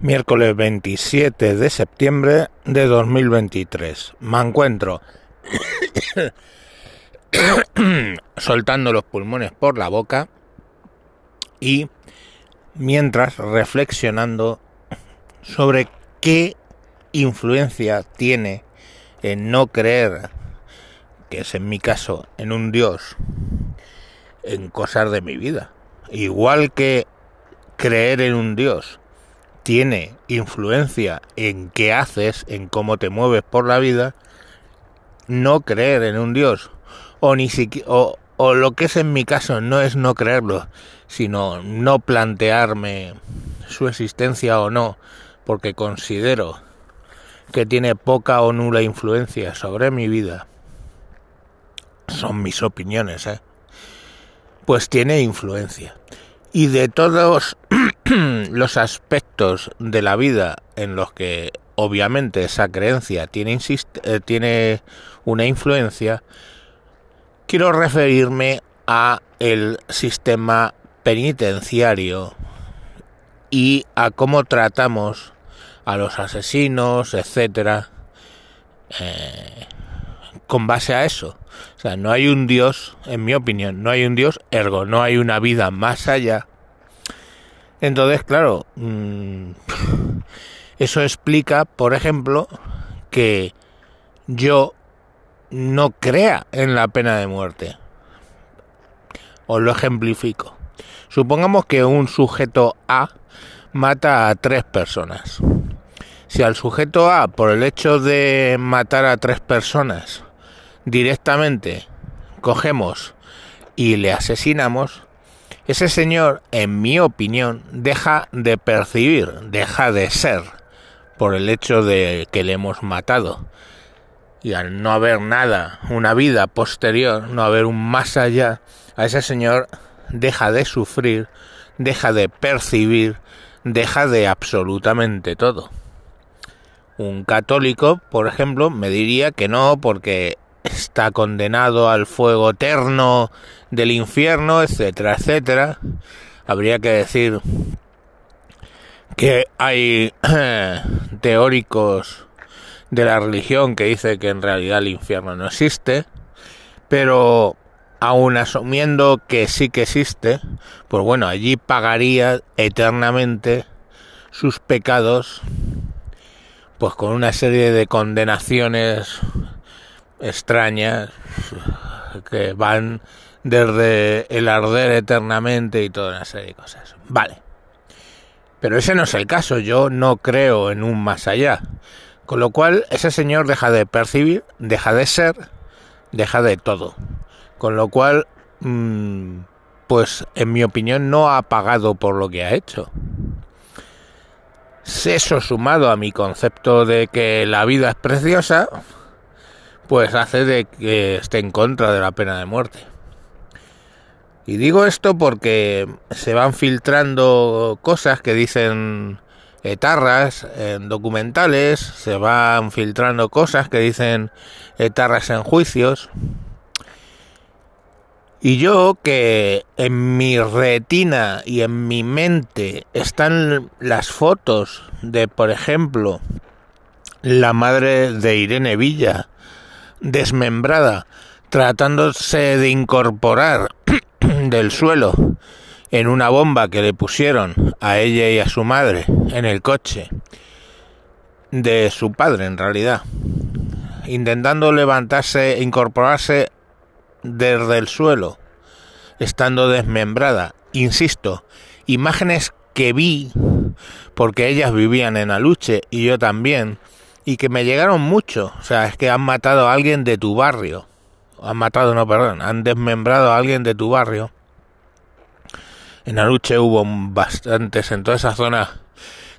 Miércoles 27 de septiembre de 2023. Me encuentro soltando los pulmones por la boca y mientras reflexionando sobre qué influencia tiene en no creer, que es en mi caso, en un Dios, en cosas de mi vida. Igual que creer en un Dios tiene influencia en qué haces, en cómo te mueves por la vida, no creer en un Dios, o ni siquiera, o, o lo que es en mi caso no es no creerlo, sino no plantearme su existencia o no, porque considero que tiene poca o nula influencia sobre mi vida. Son mis opiniones, ¿eh? Pues tiene influencia. Y de todos los aspectos de la vida en los que obviamente esa creencia tiene, eh, tiene una influencia, quiero referirme a el sistema penitenciario y a cómo tratamos a los asesinos, etcétera, eh, con base a eso. O sea, no hay un Dios, en mi opinión, no hay un Dios, ergo, no hay una vida más allá entonces, claro, mm, eso explica, por ejemplo, que yo no crea en la pena de muerte. Os lo ejemplifico. Supongamos que un sujeto A mata a tres personas. Si al sujeto A, por el hecho de matar a tres personas, directamente cogemos y le asesinamos, ese señor, en mi opinión, deja de percibir, deja de ser, por el hecho de que le hemos matado. Y al no haber nada, una vida posterior, no haber un más allá, a ese señor deja de sufrir, deja de percibir, deja de absolutamente todo. Un católico, por ejemplo, me diría que no, porque está condenado al fuego eterno del infierno, etcétera, etcétera. Habría que decir que hay teóricos de la religión que dicen que en realidad el infierno no existe, pero aun asumiendo que sí que existe, pues bueno, allí pagaría eternamente sus pecados, pues con una serie de condenaciones extrañas que van desde el arder eternamente y toda una serie de cosas. Vale. Pero ese no es el caso, yo no creo en un más allá. Con lo cual ese señor deja de percibir, deja de ser, deja de todo. Con lo cual, mm, pues en mi opinión no ha pagado por lo que ha hecho. Eso sumado a mi concepto de que la vida es preciosa, pues hace de que esté en contra de la pena de muerte. Y digo esto porque se van filtrando cosas que dicen etarras en documentales, se van filtrando cosas que dicen etarras en juicios. Y yo que en mi retina y en mi mente están las fotos de, por ejemplo, la madre de Irene Villa, desmembrada, tratándose de incorporar del suelo en una bomba que le pusieron a ella y a su madre en el coche de su padre en realidad, intentando levantarse, incorporarse desde el suelo, estando desmembrada. Insisto, imágenes que vi porque ellas vivían en Aluche y yo también, y que me llegaron mucho. O sea, es que han matado a alguien de tu barrio. Han matado, no, perdón, han desmembrado a alguien de tu barrio. En Aluche hubo bastantes, en toda esa zona,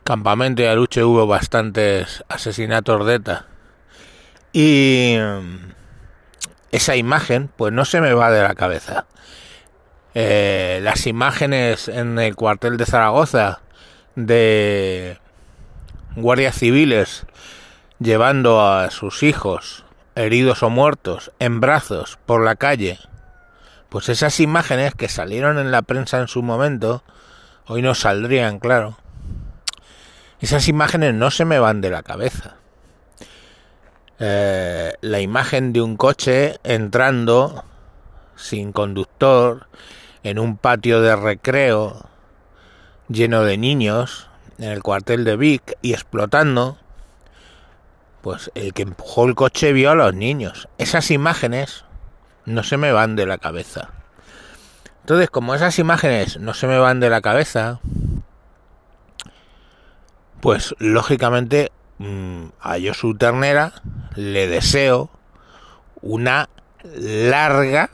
campamento de Aluche hubo bastantes asesinatos de ETA. Y mm, esa imagen, pues no se me va de la cabeza. Eh, las imágenes en el cuartel de Zaragoza de guardias civiles llevando a sus hijos, heridos o muertos, en brazos por la calle, pues esas imágenes que salieron en la prensa en su momento, hoy no saldrían, claro. Esas imágenes no se me van de la cabeza. Eh, la imagen de un coche entrando sin conductor en un patio de recreo lleno de niños en el cuartel de Vic y explotando, pues el que empujó el coche vio a los niños. Esas imágenes no se me van de la cabeza. Entonces, como esas imágenes no se me van de la cabeza, pues lógicamente mm, a Josu Ternera le deseo una larga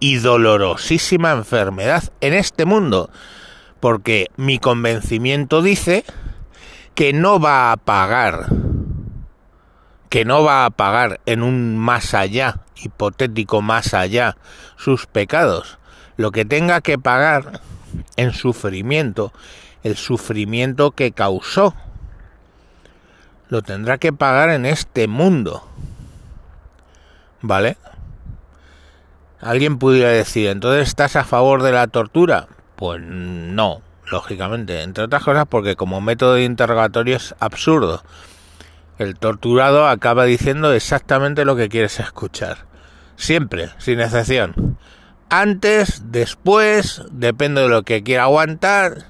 y dolorosísima enfermedad en este mundo, porque mi convencimiento dice que no va a pagar, que no va a pagar en un más allá, hipotético más allá, sus pecados. Lo que tenga que pagar en sufrimiento, el sufrimiento que causó, lo tendrá que pagar en este mundo. ¿Vale? Alguien pudiera decir, entonces estás a favor de la tortura. Pues no, lógicamente. Entre otras cosas porque como método de interrogatorio es absurdo. El torturado acaba diciendo exactamente lo que quieres escuchar. Siempre, sin excepción. Antes, después, depende de lo que quiera aguantar,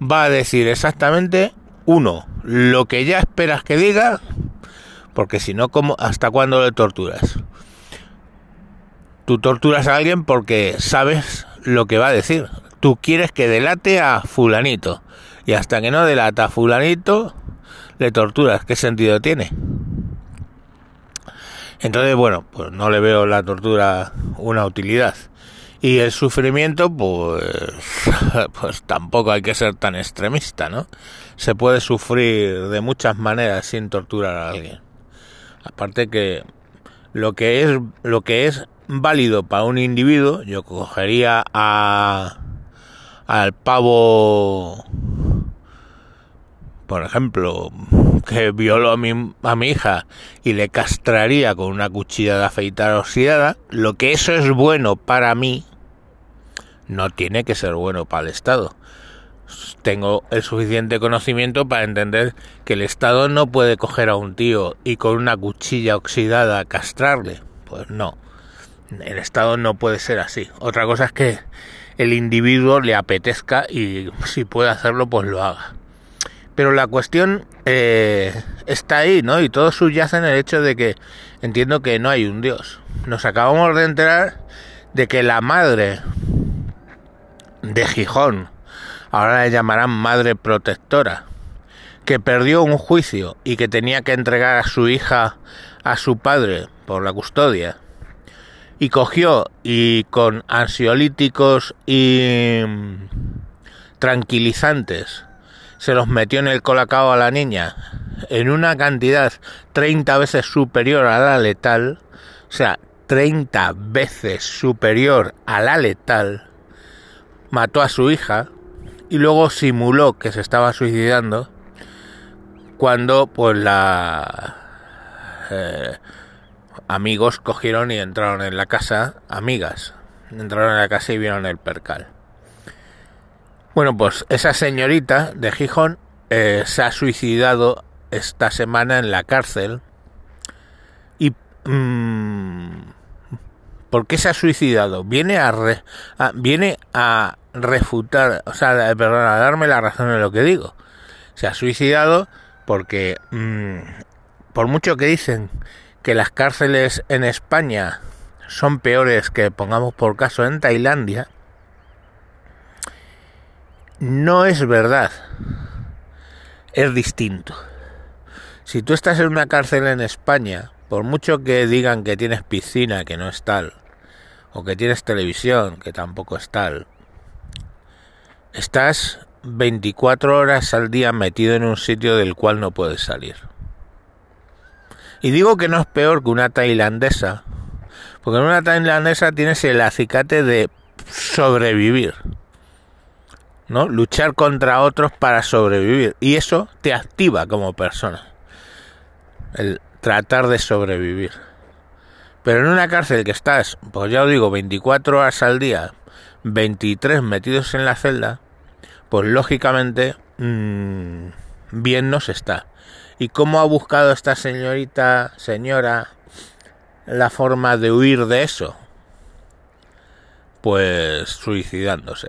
va a decir exactamente uno, lo que ya esperas que diga, porque si no, ¿hasta cuándo le torturas? Tú torturas a alguien porque sabes lo que va a decir. Tú quieres que delate a fulanito. Y hasta que no delata a fulanito, le torturas. ¿Qué sentido tiene? Entonces, bueno, pues no le veo la tortura una utilidad. Y el sufrimiento, pues, pues tampoco hay que ser tan extremista, ¿no? Se puede sufrir de muchas maneras sin torturar a alguien. Aparte que lo que es lo que es válido para un individuo, yo cogería a al pavo, por ejemplo, que violó a mi, a mi hija y le castraría con una cuchilla de afeitar oxidada, lo que eso es bueno para mí, no tiene que ser bueno para el Estado. Tengo el suficiente conocimiento para entender que el Estado no puede coger a un tío y con una cuchilla oxidada castrarle. Pues no el Estado no puede ser así. Otra cosa es que el individuo le apetezca y si puede hacerlo, pues lo haga. Pero la cuestión eh, está ahí, ¿no? Y todo subyace en el hecho de que entiendo que no hay un Dios. Nos acabamos de enterar de que la madre de Gijón, ahora le llamarán madre protectora, que perdió un juicio y que tenía que entregar a su hija a su padre por la custodia, y cogió y con ansiolíticos y mm, tranquilizantes se los metió en el colacao a la niña en una cantidad 30 veces superior a la letal, o sea, 30 veces superior a la letal, mató a su hija y luego simuló que se estaba suicidando cuando pues la eh, amigos cogieron y entraron en la casa, amigas, entraron en la casa y vieron el percal. Bueno, pues esa señorita de Gijón eh, se ha suicidado esta semana en la cárcel. ¿Y mmm, por qué se ha suicidado? Viene a, viene a refutar, o sea, perdón, a darme la razón de lo que digo. Se ha suicidado porque mm, por mucho que dicen que las cárceles en España son peores que, pongamos por caso, en Tailandia, no es verdad. Es distinto. Si tú estás en una cárcel en España, por mucho que digan que tienes piscina, que no es tal, o que tienes televisión, que tampoco es tal, estás 24 horas al día metido en un sitio del cual no puedes salir. Y digo que no es peor que una tailandesa, porque en una tailandesa tienes el acicate de sobrevivir, ¿no? Luchar contra otros para sobrevivir. Y eso te activa como persona. El tratar de sobrevivir. Pero en una cárcel que estás, pues ya os digo, 24 horas al día, 23 metidos en la celda, pues lógicamente... Mmm, bien nos está. ¿Y cómo ha buscado esta señorita, señora, la forma de huir de eso? Pues suicidándose.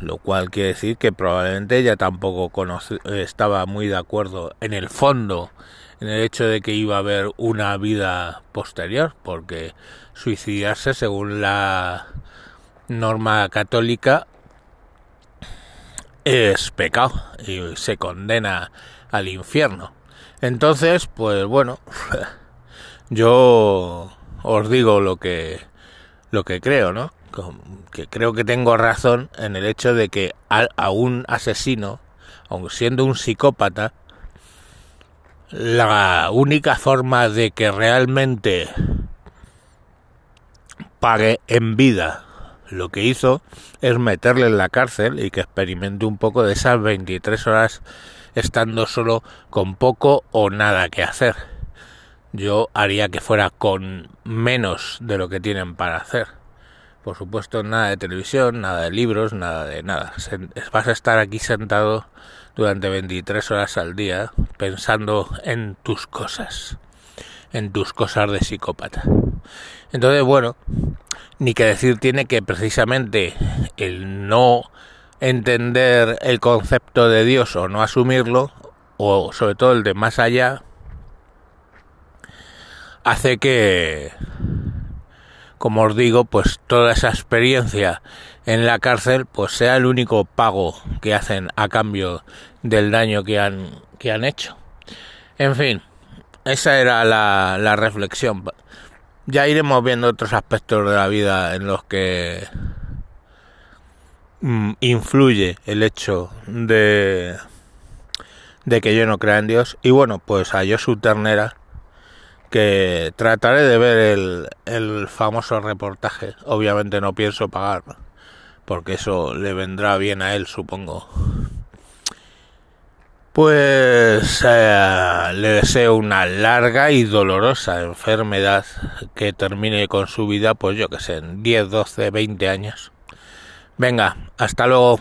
Lo cual quiere decir que probablemente ella tampoco estaba muy de acuerdo en el fondo en el hecho de que iba a haber una vida posterior, porque suicidarse según la norma católica es pecado y se condena al infierno. Entonces, pues bueno, yo os digo lo que lo que creo, ¿no? Que creo que tengo razón en el hecho de que a, un asesino, aun siendo un psicópata, la única forma de que realmente pague en vida lo que hizo es meterle en la cárcel y que experimente un poco de esas 23 horas estando solo con poco o nada que hacer. Yo haría que fuera con menos de lo que tienen para hacer. Por supuesto, nada de televisión, nada de libros, nada de nada. Vas a estar aquí sentado durante 23 horas al día pensando en tus cosas, en tus cosas de psicópata. Entonces, bueno, ni que decir tiene que precisamente el no entender el concepto de Dios o no asumirlo, o sobre todo el de más allá, hace que, como os digo, pues toda esa experiencia en la cárcel pues sea el único pago que hacen a cambio del daño que han, que han hecho. En fin, esa era la, la reflexión ya iremos viendo otros aspectos de la vida en los que mm, influye el hecho de de que yo no crea en Dios y bueno pues a su Ternera que trataré de ver el, el famoso reportaje obviamente no pienso pagar porque eso le vendrá bien a él supongo pues eh, le deseo una larga y dolorosa enfermedad que termine con su vida, pues yo que sé, en 10, 12, 20 años. Venga, hasta luego.